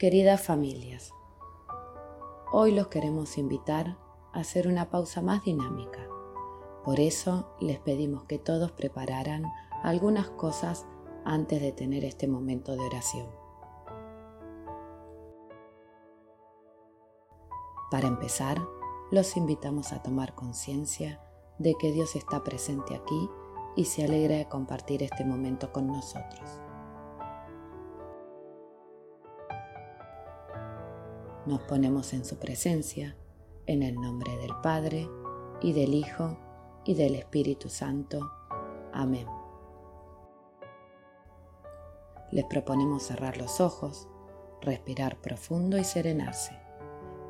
Queridas familias, hoy los queremos invitar a hacer una pausa más dinámica. Por eso les pedimos que todos prepararan algunas cosas antes de tener este momento de oración. Para empezar, los invitamos a tomar conciencia de que Dios está presente aquí y se alegra de compartir este momento con nosotros. Nos ponemos en su presencia en el nombre del Padre y del Hijo y del Espíritu Santo. Amén. Les proponemos cerrar los ojos, respirar profundo y serenarse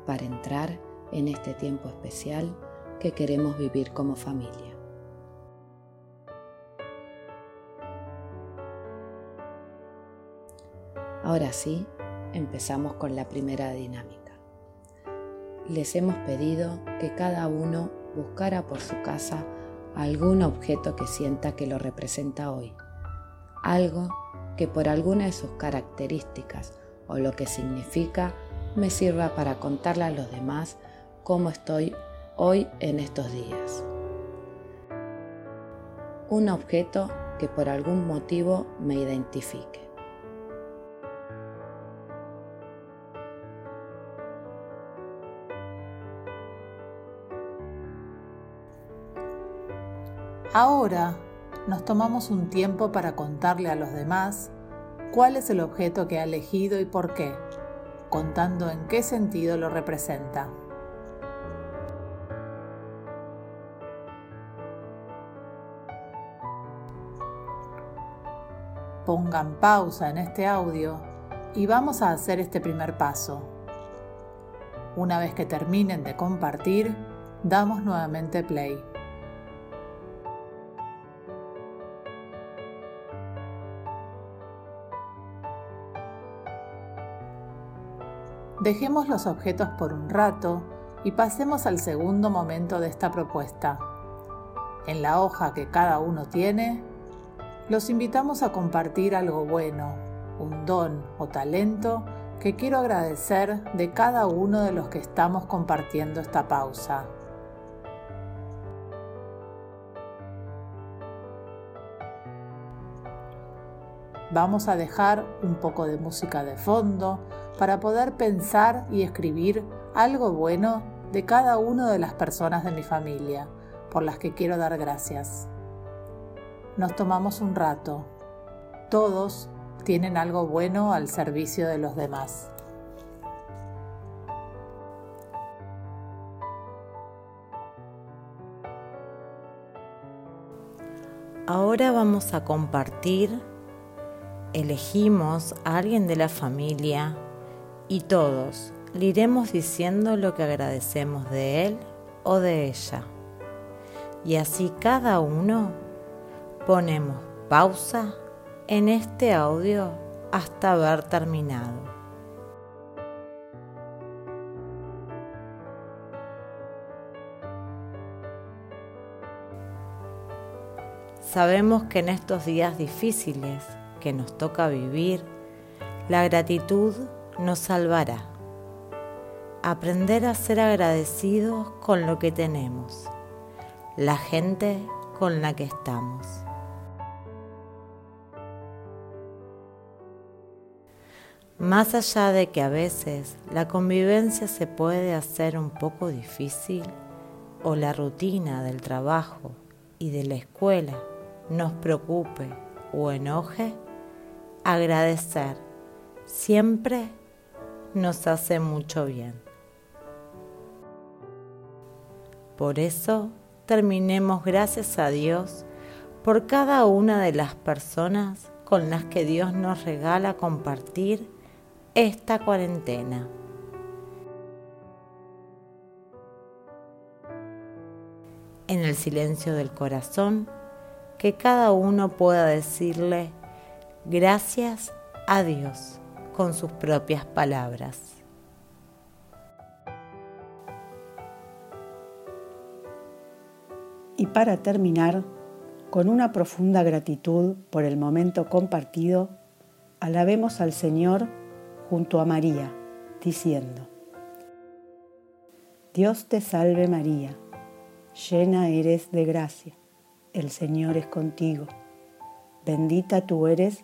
para entrar en este tiempo especial que queremos vivir como familia. Ahora sí, empezamos con la primera dinámica. Les hemos pedido que cada uno buscara por su casa algún objeto que sienta que lo representa hoy, algo que por alguna de sus características o lo que significa me sirva para contarle a los demás cómo estoy hoy en estos días. Un objeto que por algún motivo me identifique. Ahora nos tomamos un tiempo para contarle a los demás cuál es el objeto que ha elegido y por qué, contando en qué sentido lo representa. Pongan pausa en este audio y vamos a hacer este primer paso. Una vez que terminen de compartir, damos nuevamente play. Dejemos los objetos por un rato y pasemos al segundo momento de esta propuesta. En la hoja que cada uno tiene, los invitamos a compartir algo bueno, un don o talento que quiero agradecer de cada uno de los que estamos compartiendo esta pausa. Vamos a dejar un poco de música de fondo para poder pensar y escribir algo bueno de cada una de las personas de mi familia por las que quiero dar gracias. Nos tomamos un rato. Todos tienen algo bueno al servicio de los demás. Ahora vamos a compartir, elegimos a alguien de la familia y todos le iremos diciendo lo que agradecemos de él o de ella. Y así cada uno ponemos pausa en este audio hasta haber terminado. Sabemos que en estos días difíciles que nos toca vivir, la gratitud nos salvará. Aprender a ser agradecidos con lo que tenemos, la gente con la que estamos. Más allá de que a veces la convivencia se puede hacer un poco difícil o la rutina del trabajo y de la escuela nos preocupe o enoje, agradecer siempre nos hace mucho bien. Por eso terminemos gracias a Dios por cada una de las personas con las que Dios nos regala compartir esta cuarentena. En el silencio del corazón, que cada uno pueda decirle gracias a Dios con sus propias palabras. Y para terminar, con una profunda gratitud por el momento compartido, alabemos al Señor junto a María, diciendo, Dios te salve María, llena eres de gracia, el Señor es contigo, bendita tú eres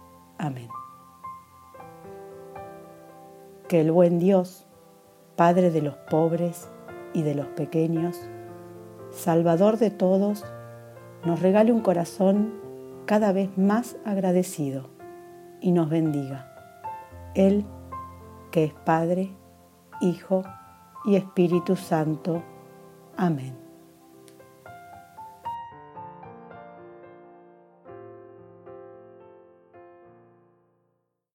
Amén. Que el buen Dios, Padre de los pobres y de los pequeños, Salvador de todos, nos regale un corazón cada vez más agradecido y nos bendiga. Él, que es Padre, Hijo y Espíritu Santo. Amén.